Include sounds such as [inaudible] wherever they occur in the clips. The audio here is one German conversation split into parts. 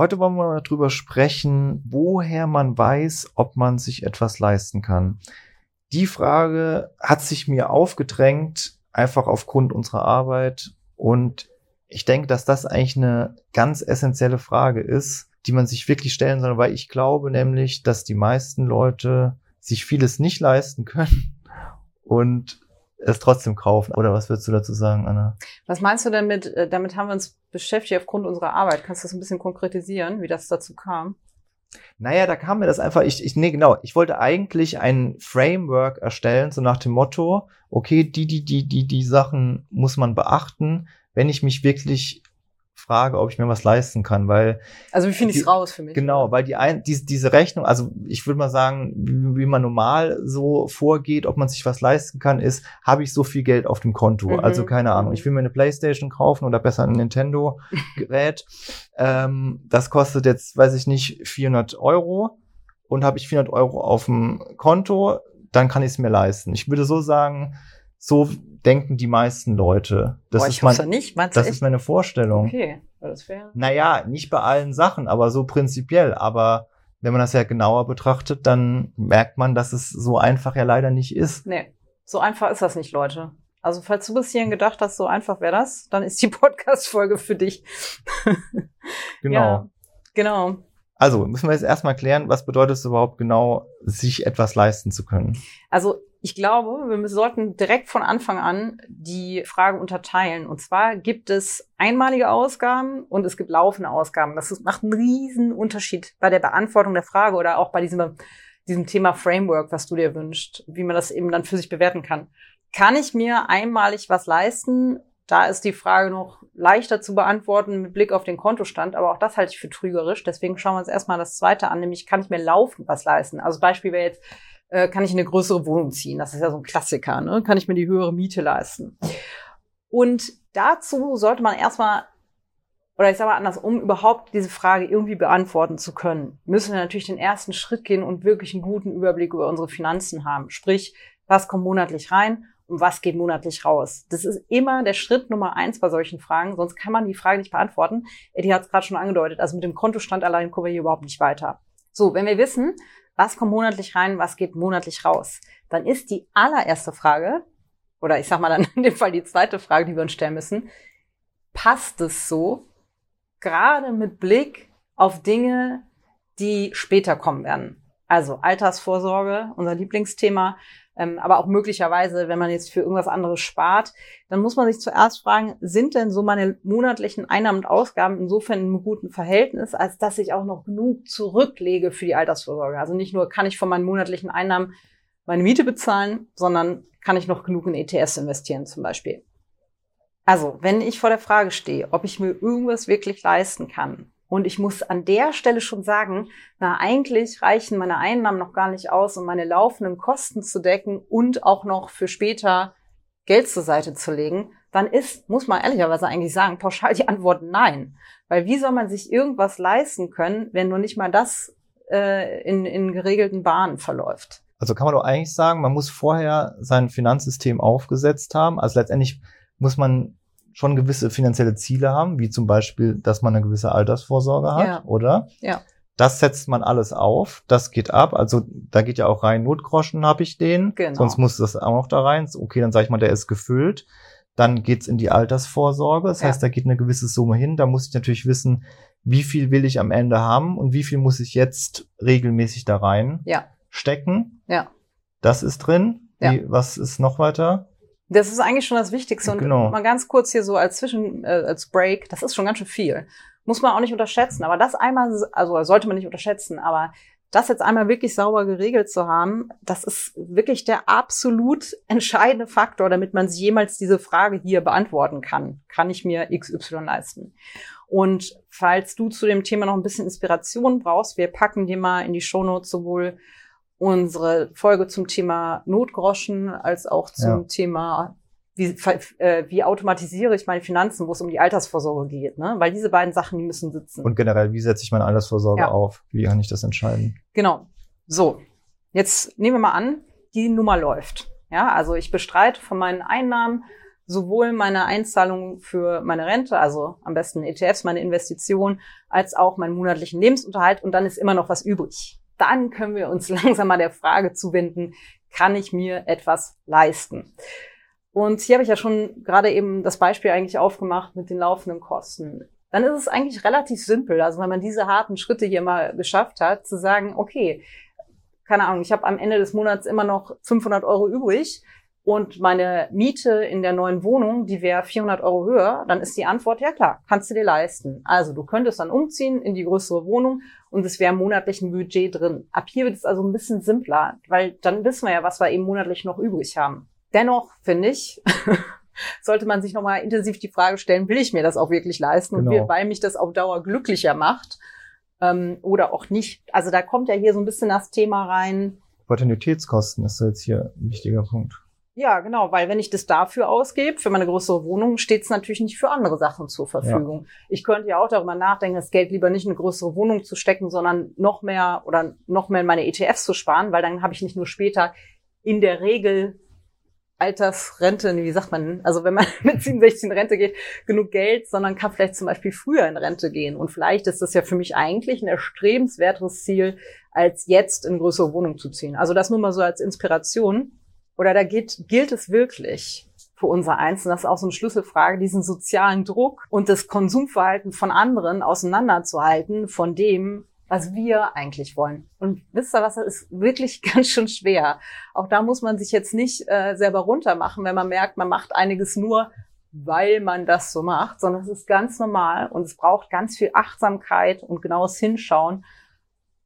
heute wollen wir darüber sprechen, woher man weiß, ob man sich etwas leisten kann. Die Frage hat sich mir aufgedrängt, einfach aufgrund unserer Arbeit. Und ich denke, dass das eigentlich eine ganz essentielle Frage ist, die man sich wirklich stellen soll, weil ich glaube nämlich, dass die meisten Leute sich vieles nicht leisten können und es trotzdem kaufen. Oder was würdest du dazu sagen, Anna? Was meinst du denn mit, äh, damit haben wir uns beschäftigt aufgrund unserer Arbeit? Kannst du das ein bisschen konkretisieren, wie das dazu kam? Naja, da kam mir das einfach, ich, ich, nee, genau, ich wollte eigentlich ein Framework erstellen, so nach dem Motto, okay, die, die, die, die, die Sachen muss man beachten, wenn ich mich wirklich frage, ob ich mir was leisten kann, weil also wie finde ich es raus für mich? Genau, weil die ein, die, diese Rechnung, also ich würde mal sagen, wie, wie, man normal so vorgeht, ob man sich was leisten kann, ist, habe ich so viel Geld auf dem Konto? Mhm. Also keine Ahnung, ich will mir eine PlayStation kaufen oder besser ein Nintendo Gerät. [laughs] ähm, das kostet jetzt, weiß ich nicht, 400 Euro und habe ich 400 Euro auf dem Konto, dann kann ich es mir leisten. Ich würde so sagen, so denken die meisten Leute. Das Boah, ist mein, nicht. Meinst das ist meine Vorstellung. Okay, war das fair? Naja, nicht bei allen Sachen, aber so prinzipiell. Aber wenn man das ja genauer betrachtet, dann merkt man, dass es so einfach ja leider nicht ist. Nee, so einfach ist das nicht, Leute. Also falls du bis hierhin gedacht hast, so einfach wäre das, dann ist die [laughs] Podcast-Folge für dich. [laughs] genau. Ja, genau. Also müssen wir jetzt erstmal klären, was bedeutet es überhaupt genau, sich etwas leisten zu können? Also ich glaube, wir sollten direkt von Anfang an die Frage unterteilen. Und zwar gibt es einmalige Ausgaben und es gibt laufende Ausgaben. Das macht einen riesen Unterschied bei der Beantwortung der Frage oder auch bei diesem, diesem Thema Framework, was du dir wünschst, wie man das eben dann für sich bewerten kann. Kann ich mir einmalig was leisten? Da ist die Frage noch leichter zu beantworten mit Blick auf den Kontostand, aber auch das halte ich für trügerisch. Deswegen schauen wir uns erstmal das zweite an, nämlich kann ich mir laufend was leisten? Also Beispiel wäre jetzt, äh, kann ich in eine größere Wohnung ziehen. Das ist ja so ein Klassiker, ne? Kann ich mir die höhere Miete leisten? Und dazu sollte man erstmal, oder ich sage mal anders, um überhaupt diese Frage irgendwie beantworten zu können, müssen wir natürlich den ersten Schritt gehen und wirklich einen guten Überblick über unsere Finanzen haben. Sprich, was kommt monatlich rein und was geht monatlich raus. Das ist immer der Schritt Nummer eins bei solchen Fragen, sonst kann man die Frage nicht beantworten. Eddie hat es gerade schon angedeutet, also mit dem Kontostand allein kommen wir hier überhaupt nicht weiter. So, wenn wir wissen, was kommt monatlich rein, was geht monatlich raus, dann ist die allererste Frage, oder ich sag mal dann [laughs] in dem Fall die zweite Frage, die wir uns stellen müssen, passt es so, gerade mit Blick auf Dinge, die später kommen werden? Also Altersvorsorge, unser Lieblingsthema, ähm, aber auch möglicherweise, wenn man jetzt für irgendwas anderes spart, dann muss man sich zuerst fragen, sind denn so meine monatlichen Einnahmen und Ausgaben insofern in einem guten Verhältnis, als dass ich auch noch genug zurücklege für die Altersvorsorge? Also nicht nur kann ich von meinen monatlichen Einnahmen meine Miete bezahlen, sondern kann ich noch genug in ETS investieren zum Beispiel. Also, wenn ich vor der Frage stehe, ob ich mir irgendwas wirklich leisten kann, und ich muss an der Stelle schon sagen, na, eigentlich reichen meine Einnahmen noch gar nicht aus, um meine laufenden Kosten zu decken und auch noch für später Geld zur Seite zu legen. Dann ist, muss man ehrlicherweise eigentlich sagen, pauschal die Antwort nein. Weil wie soll man sich irgendwas leisten können, wenn nur nicht mal das äh, in, in geregelten Bahnen verläuft? Also kann man doch eigentlich sagen, man muss vorher sein Finanzsystem aufgesetzt haben. Also letztendlich muss man schon gewisse finanzielle Ziele haben, wie zum Beispiel, dass man eine gewisse Altersvorsorge hat, ja. oder? Ja. Das setzt man alles auf, das geht ab. Also da geht ja auch rein, Notgroschen habe ich den, genau. sonst muss das auch noch da rein. Okay, dann sage ich mal, der ist gefüllt. Dann geht's in die Altersvorsorge, das ja. heißt, da geht eine gewisse Summe hin. Da muss ich natürlich wissen, wie viel will ich am Ende haben und wie viel muss ich jetzt regelmäßig da rein ja. stecken. Ja. Das ist drin. Ja. Wie, was ist noch weiter? Das ist eigentlich schon das Wichtigste. Und genau. mal ganz kurz hier so als Zwischen, äh, als Break, das ist schon ganz schön viel. Muss man auch nicht unterschätzen. Aber das einmal, also sollte man nicht unterschätzen, aber das jetzt einmal wirklich sauber geregelt zu haben, das ist wirklich der absolut [laughs] entscheidende Faktor, damit man sich jemals diese Frage hier beantworten kann. Kann ich mir XY leisten? Und falls du zu dem Thema noch ein bisschen Inspiration brauchst, wir packen dir mal in die Shownotes sowohl unsere Folge zum Thema Notgroschen als auch zum ja. Thema wie, äh, wie automatisiere ich meine Finanzen, wo es um die Altersvorsorge geht, ne? Weil diese beiden Sachen, die müssen sitzen. Und generell, wie setze ich meine Altersvorsorge ja. auf? Wie kann ich das entscheiden? Genau. So, jetzt nehmen wir mal an, die Nummer läuft. Ja, also ich bestreite von meinen Einnahmen sowohl meine Einzahlung für meine Rente, also am besten ETFs, meine Investition, als auch meinen monatlichen Lebensunterhalt und dann ist immer noch was übrig. Dann können wir uns [laughs] langsam mal der Frage zuwenden, kann ich mir etwas leisten? Und hier habe ich ja schon gerade eben das Beispiel eigentlich aufgemacht mit den laufenden Kosten. Dann ist es eigentlich relativ simpel, also wenn man diese harten Schritte hier mal geschafft hat, zu sagen, okay, keine Ahnung, ich habe am Ende des Monats immer noch 500 Euro übrig und meine Miete in der neuen Wohnung, die wäre 400 Euro höher, dann ist die Antwort, ja klar, kannst du dir leisten. Also du könntest dann umziehen in die größere Wohnung und es wäre monatlich ein Budget drin. Ab hier wird es also ein bisschen simpler, weil dann wissen wir ja, was wir eben monatlich noch übrig haben. Dennoch finde ich, [laughs] sollte man sich nochmal intensiv die Frage stellen, will ich mir das auch wirklich leisten genau. und weil mich das auf Dauer glücklicher macht ähm, oder auch nicht. Also da kommt ja hier so ein bisschen das Thema rein. Opportunitätskosten ist jetzt hier ein wichtiger Punkt. Ja, genau, weil wenn ich das dafür ausgebe, für meine größere Wohnung, steht es natürlich nicht für andere Sachen zur Verfügung. Ja. Ich könnte ja auch darüber nachdenken, das Geld lieber nicht in eine größere Wohnung zu stecken, sondern noch mehr oder noch mehr in meine ETFs zu sparen, weil dann habe ich nicht nur später in der Regel Altersrente, wie sagt man, also wenn man [laughs] mit 67 in Rente geht, genug Geld, sondern kann vielleicht zum Beispiel früher in Rente gehen. Und vielleicht ist das ja für mich eigentlich ein erstrebenswerteres Ziel, als jetzt in größere Wohnung zu ziehen. Also das nur mal so als Inspiration. Oder da geht, gilt es wirklich für unser und das ist auch so eine Schlüsselfrage, diesen sozialen Druck und das Konsumverhalten von anderen auseinanderzuhalten von dem, was wir eigentlich wollen. Und wisst ihr was, das ist wirklich [laughs] ganz schön schwer. Auch da muss man sich jetzt nicht äh, selber runtermachen, wenn man merkt, man macht einiges nur, weil man das so macht, sondern es ist ganz normal und es braucht ganz viel Achtsamkeit und genaues Hinschauen,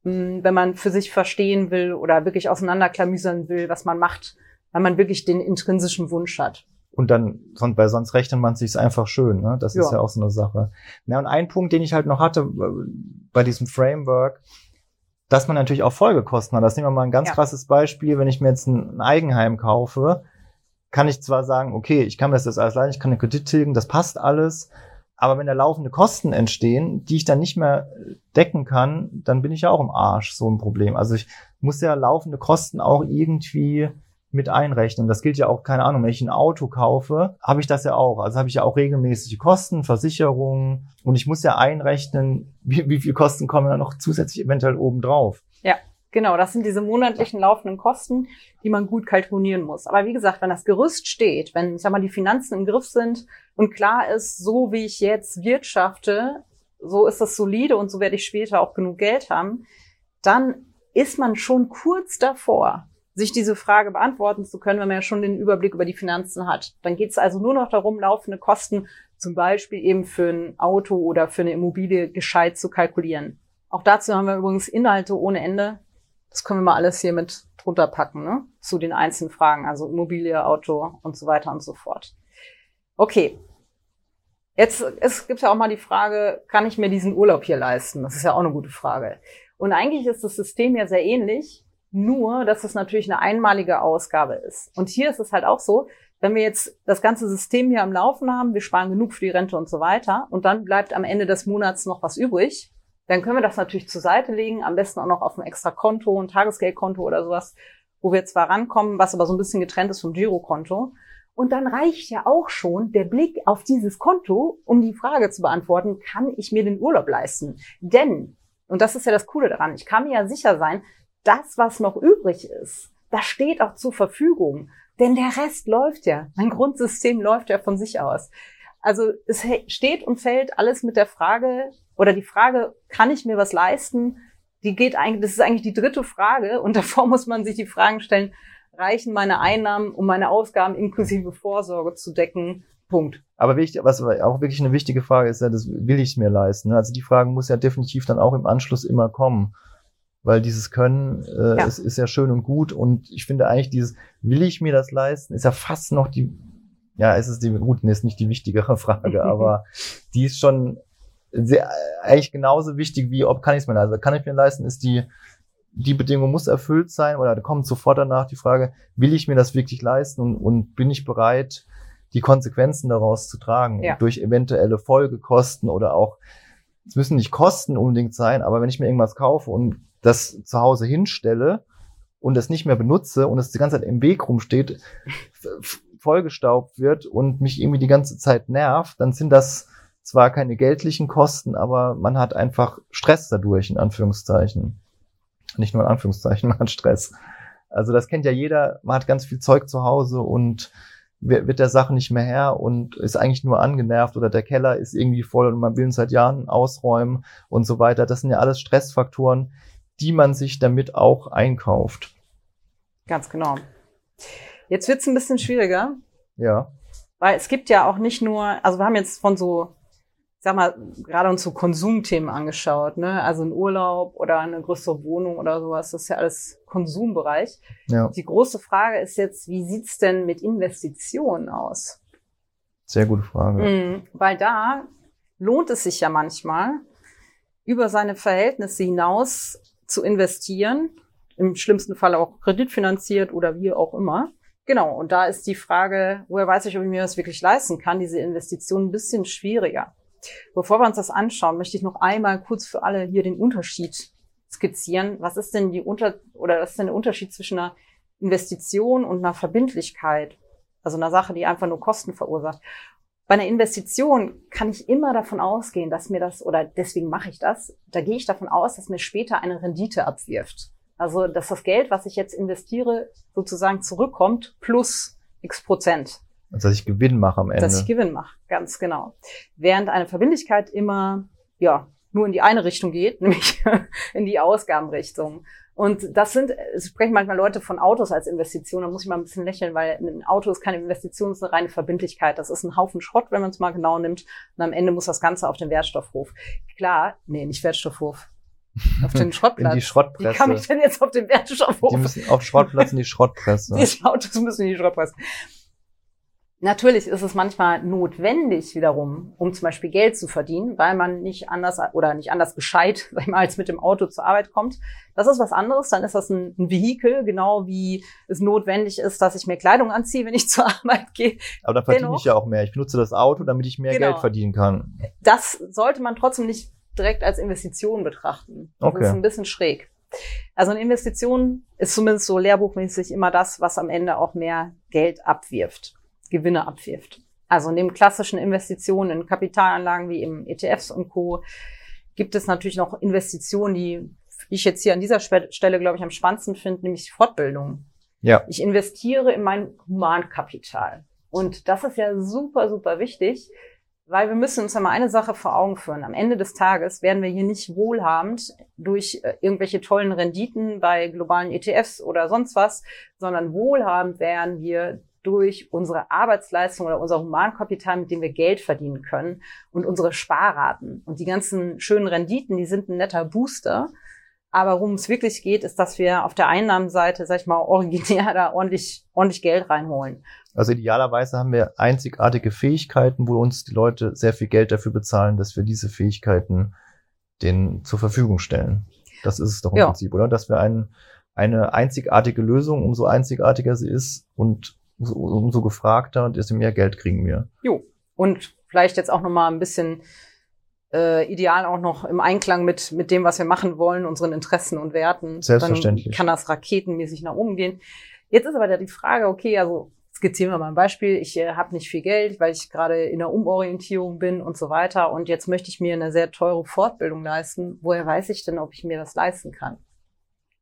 mh, hm, wenn man für sich verstehen will oder wirklich auseinanderklamüsern will, was man macht, weil man wirklich den intrinsischen Wunsch hat. Und dann, sonst, weil sonst rechnet man sich einfach schön, ne? Das ja. ist ja auch so eine Sache. Na, und ein Punkt, den ich halt noch hatte äh, bei diesem Framework, dass man natürlich auch Folgekosten hat. Das nehmen wir mal ein ganz ja. krasses Beispiel. Wenn ich mir jetzt ein, Eigenheim kaufe, kann ich zwar sagen, okay, ich kann mir das alles leisten, ich kann den Kredit tilgen, das passt alles. Aber wenn da laufende Kosten entstehen, die ich dann nicht mehr decken kann, dann bin ich ja auch im Arsch, so ein Problem. Also ich muss ja laufende Kosten auch irgendwie mit einrechnen. Das gilt ja auch, keine Ahnung, wenn ich ein Auto kaufe, habe ich das ja auch. Also habe ich ja auch regelmäßige Kosten, Versicherungen und ich muss ja einrechnen, wie, wie viel Kosten kommen da noch zusätzlich eventuell obendrauf. Ja. Genau, das sind diese monatlichen laufenden Kosten, die man gut kalkulieren muss. Aber wie gesagt, wenn das Gerüst steht, wenn, ich sag mal, die Finanzen im Griff sind und klar ist, so wie ich jetzt wirtschafte, so ist das solide und so werde ich später auch genug Geld haben, dann ist man schon kurz davor, sich diese Frage beantworten zu können, wenn man ja schon den Überblick über die Finanzen hat. Dann geht es also nur noch darum, laufende Kosten zum Beispiel eben für ein Auto oder für eine Immobilie gescheit zu kalkulieren. Auch dazu haben wir übrigens Inhalte ohne Ende. Das können wir mal alles hier mit drunter packen, ne? Zu den einzelnen Fragen, also Immobilie, Auto und so weiter und so fort. Okay. Jetzt es gibt ja auch mal die Frage, kann ich mir diesen Urlaub hier leisten? Das ist ja auch eine gute Frage. Und eigentlich ist das System ja sehr ähnlich. Nur, dass es natürlich eine einmalige Ausgabe ist. Und hier ist es halt auch so, wenn wir jetzt das ganze System hier am Laufen haben, wir sparen genug für die Rente und so weiter, und dann bleibt am Ende des Monats noch was übrig, dann können wir das natürlich zur Seite legen, am besten auch noch auf ein extra Konto, ein Tagesgeldkonto oder sowas, wo wir zwar rankommen, was aber so ein bisschen getrennt ist vom Girokonto. Und dann reicht ja auch schon der Blick auf dieses Konto, um die Frage zu beantworten, kann ich mir den Urlaub leisten? Denn, und das ist ja das Coole daran, ich kann mir ja sicher sein, das, was noch übrig ist, das steht auch zur Verfügung. Denn der Rest läuft ja. Mein Grundsystem läuft ja von sich aus. Also es steht und fällt alles mit der Frage oder die Frage, kann ich mir was leisten? Die geht eigentlich, das ist eigentlich die dritte Frage und [laughs] davor muss man sich die Fragen stellen, reichen meine Einnahmen, um meine Ausgaben inklusive Vorsorge zu decken? Punkt. Aber wichtig, was auch wirklich eine wichtige Frage ist, ja, das will ich mir leisten. Also die Frage muss ja definitiv dann auch im Anschluss immer kommen weil dieses Können äh, ja. Ist, ist ja schön und gut und ich finde eigentlich dieses, will ich mir das leisten, ist ja fast noch die, ja, es ist die, gut, ist nicht die wichtigere [laughs] Frage, aber [laughs] die ist schon sehr, eigentlich genauso wichtig wie, ob kann ich es mir leisten. Also kann ich mir leisten, ist die, die Bedingung muss erfüllt sein oder kommt sofort danach die Frage, will ich mir das wirklich leisten und, und bin ich bereit, die Konsequenzen daraus zu tragen ja. durch eventuelle Folgekosten oder auch, es müssen nicht Kosten unbedingt sein, aber wenn ich mir irgendwas kaufe und das zu Hause hinstelle und es nicht mehr benutze und es die ganze Zeit im Weg rumsteht, vollgestaubt wird und mich irgendwie die ganze Zeit nervt, dann sind das zwar keine geldlichen Kosten, aber man hat einfach Stress dadurch, in Anführungszeichen. Nicht nur in Anführungszeichen, [laughs] man hat Stress. Also das kennt ja jeder, man hat ganz viel Zeug zu Hause und wird der Sache nicht mehr her und ist eigentlich nur angenervt oder der Keller ist irgendwie voll und man will ihn seit Jahren ausräumen und so weiter. Das sind ja alles Stressfaktoren, die man sich damit auch einkauft. Ganz genau. Jetzt wird's ein bisschen schwieriger. Ja. Weil es gibt ja auch nicht nur, also wir haben jetzt von so sag mal, gerade uns so Konsumthemen angeschaut, ne? Also ein Urlaub oder eine größere Wohnung oder sowas, das ist ja alles Konsumbereich. Ja. Die große Frage ist jetzt, wie sieht's denn mit Investitionen aus? Sehr gute Frage. Mhm, weil da lohnt es sich ja manchmal, über seine Verhältnisse hinaus zu investieren, im schlimmsten Fall auch kreditfinanziert oder wie auch immer. Genau, und da ist die Frage, woher weiß ich, ob ich mir das wirklich leisten kann, diese Investition ein bisschen schwieriger. Bevor wir uns das anschauen, möchte ich noch einmal kurz für alle hier den Unterschied skizzieren. Was ist denn die Unter oder was ist denn der Unterschied zwischen einer Investition und einer Verbindlichkeit? Also einer Sache, die einfach nur Kosten verursacht. Bei einer Investition kann ich immer davon ausgehen, dass mir das, oder deswegen mache ich das, da gehe ich davon aus, dass mir später eine Rendite abwirft. Also, dass das Geld, was ich jetzt investiere, sozusagen zurückkommt plus x Prozent. Also, dass ich Gewinn mache am Ende. Dass ich Gewinn mache, ganz genau. Während eine Verbindlichkeit immer, ja, nur in die eine Richtung geht, [laughs] nämlich in die Ausgabenrichtung. Und das sind, es sprechen manchmal Leute von Autos als Investition, da muss ich mal ein bisschen lächeln, weil ein Auto ist keine Investition, es ist eine reine Verbindlichkeit. Das ist ein Haufen Schrott, wenn man es mal genau nimmt. Und am Ende muss das Ganze auf den Wertstoffhof. Klar, nee, nicht Wertstoffhof. Auf den Schrottplatz. [laughs] In die Schrottpresse. Wie kam ich denn jetzt auf den Wertstoffhof? Die müssen auf Schrottplatz in die [laughs] Schrottpresse. Die Autos müssen in die Schrottpresse. Natürlich ist es manchmal notwendig wiederum, um zum Beispiel Geld zu verdienen, weil man nicht anders oder nicht anders gescheit, [laughs] sag ich mal, als mit dem Auto zur Arbeit kommt. Das ist was anderes. Dann ist das ein, ein Vehikel, genau wie es notwendig ist, dass ich mir Kleidung anziehe, wenn ich [laughs] zur Arbeit gehe. Aber da verdiene Dennoch, ich ja auch mehr. Ich benutze das Auto, damit ich mehr genau. Geld verdienen kann. Das sollte man trotzdem nicht direkt als Investition betrachten. Das okay. ist ein bisschen schräg. Also eine Investition ist zumindest so lehrbuchmäßig immer das, was am Ende auch mehr Geld abwirft. Gewinne abwirft. Also neben klassischen Investitionen in Kapitalanlagen wie im ETFs und Co. gibt es natürlich noch Investitionen, die ich jetzt hier an dieser Stelle, glaube ich, am spannendsten finde, nämlich Fortbildung. Ja. Ich investiere in mein Humankapital. Und das ist ja super, super wichtig, weil wir müssen uns ja mal eine Sache vor Augen führen. Am Ende des Tages werden wir hier nicht wohlhabend durch äh, irgendwelche tollen Renditen bei globalen ETFs oder sonst was, sondern wohlhabend werden wir durch unsere Arbeitsleistung oder unser Humankapital, mit dem wir Geld verdienen können und unsere Sparraten. Und die ganzen schönen Renditen, die sind ein netter Booster. Aber worum es wirklich geht, ist, dass wir auf der Einnahmenseite, sag ich mal, originär [laughs] da ordentlich, ordentlich Geld reinholen. Also idealerweise haben wir einzigartige Fähigkeiten, wo uns die Leute sehr viel Geld dafür bezahlen, dass wir diese Fähigkeiten denen zur Verfügung stellen. Das ist es doch im ja. Prinzip, oder? Dass wir ein, eine einzigartige Lösung, umso einzigartiger sie ist und umso gefragter, desto mehr Geld kriegen wir. Jo. Und vielleicht jetzt auch nochmal ein bisschen äh, ideal auch noch im Einklang mit, mit dem, was wir machen wollen, unseren Interessen und Werten. Selbstverständlich. Dann kann das raketenmäßig nach oben gehen. Jetzt ist aber die Frage, okay, also skizzieren wir mal ein Beispiel. Ich äh, habe nicht viel Geld, weil ich gerade in der Umorientierung bin und so weiter. Und jetzt möchte ich mir eine sehr teure Fortbildung leisten. Woher weiß ich denn, ob ich mir das leisten kann?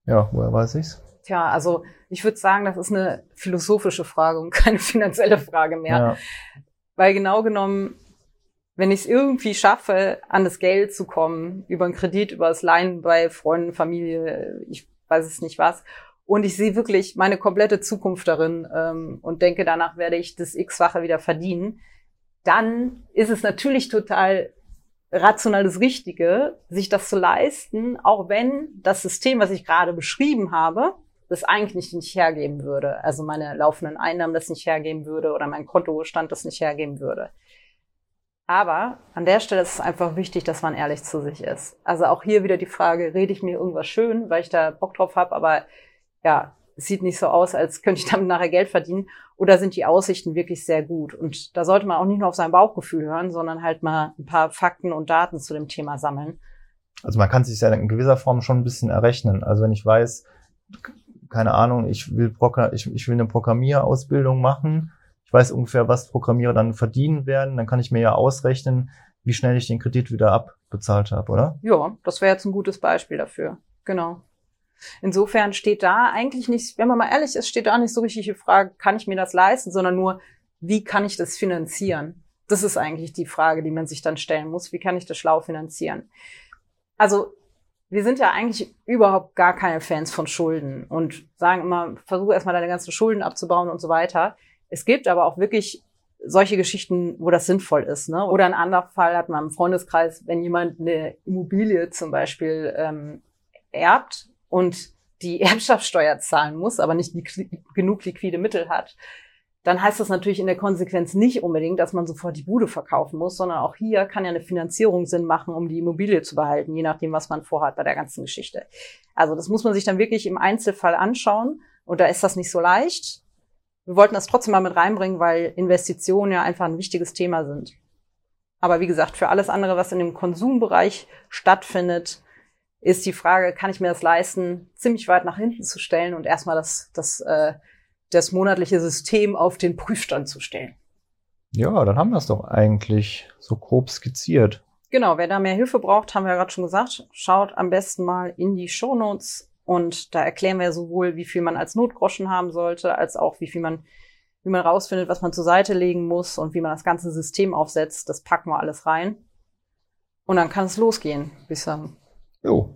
Ja, woher weiß ich's? Tja, also ich würde sagen, das ist eine philosophische Frage und keine finanzielle Frage mehr. Ja. Weil genau genommen, wenn ich es irgendwie schaffe, an das Geld zu kommen, über einen Kredit, über das Leihen bei Freunden, Familie, ich weiß es nicht was, und ich sehe wirklich meine komplette Zukunft darin ähm, und denke, danach werde ich das X-fache wieder verdienen, dann ist es natürlich total rational das Richtige, sich das zu leisten, auch wenn das System, was ich gerade beschrieben habe, das eigentlich nicht hergeben würde. Also meine laufenden Einnahmen das nicht hergeben würde oder mein Kontostand das nicht hergeben würde. Aber an der Stelle ist es einfach wichtig, dass man ehrlich zu sich ist. Also auch hier wieder die Frage, rede ich mir irgendwas schön, weil ich da Bock drauf habe, aber ja, sieht nicht so aus, als könnte ich [laughs] damit nachher Geld verdienen. Oder sind die Aussichten wirklich sehr gut? Und da sollte man auch nicht nur auf sein Bauchgefühl hören, sondern halt mal ein paar Fakten und Daten zu dem Thema sammeln. Also man kann sich ja in gewisser Form schon ein bisschen errechnen. Also wenn ich weiß, keine Ahnung, ich will, ich, ich will eine Programmierausbildung machen, ich weiß ungefähr, was Programmierer dann verdienen werden, dann kann ich mir ja ausrechnen, wie schnell ich den Kredit wieder abbezahlt habe, oder? Ja, das wäre jetzt ein gutes Beispiel dafür. Genau. Insofern steht da eigentlich nicht, wenn man mal ehrlich ist, steht da nicht so richtig die Frage, kann ich mir das leisten, sondern nur, wie kann ich das finanzieren? Das ist eigentlich die Frage, die man sich dann stellen muss. Wie kann ich das schlau finanzieren? Also, wir sind ja eigentlich überhaupt gar keine Fans von Schulden und sagen immer, versuche erstmal deine ganzen Schulden abzubauen und so weiter. Es gibt aber auch wirklich solche Geschichten, wo das sinnvoll ist. Ne? Oder ein anderer Fall hat man im Freundeskreis, wenn jemand eine Immobilie zum Beispiel ähm, erbt und die [laughs] Erbschaftssteuer zahlen muss, aber nicht genug liquide Mittel hat, dann heißt das natürlich in der Konsequenz nicht unbedingt, dass man sofort die Bude verkaufen muss, sondern auch hier kann ja eine Finanzierung Sinn machen, um die Immobilie zu behalten, je nachdem, was man vorhat bei der ganzen Geschichte. Also das muss man sich dann wirklich im Einzelfall anschauen und da ist das nicht so leicht. Wir wollten das trotzdem mal mit reinbringen, weil Investitionen ja einfach ein wichtiges Thema sind. Aber wie gesagt, für alles andere, was in dem Konsumbereich stattfindet, ist die Frage, kann ich mir das leisten, ziemlich weit nach hinten zu stellen und erstmal das, das, äh, das monatliche System auf den Prüfstand zu stellen. Ja, dann haben wir es doch eigentlich so grob skizziert. Genau, wer da mehr Hilfe braucht, haben wir ja gerade schon gesagt, schaut am besten mal in die Shownotes und da erklären wir sowohl, wie viel man als Notgroschen haben sollte, als auch wie viel man, wie man rausfindet, was man zur Seite legen muss und wie man das ganze System aufsetzt. Das packen wir alles rein. Und dann kann es losgehen, ich sagen. Jo,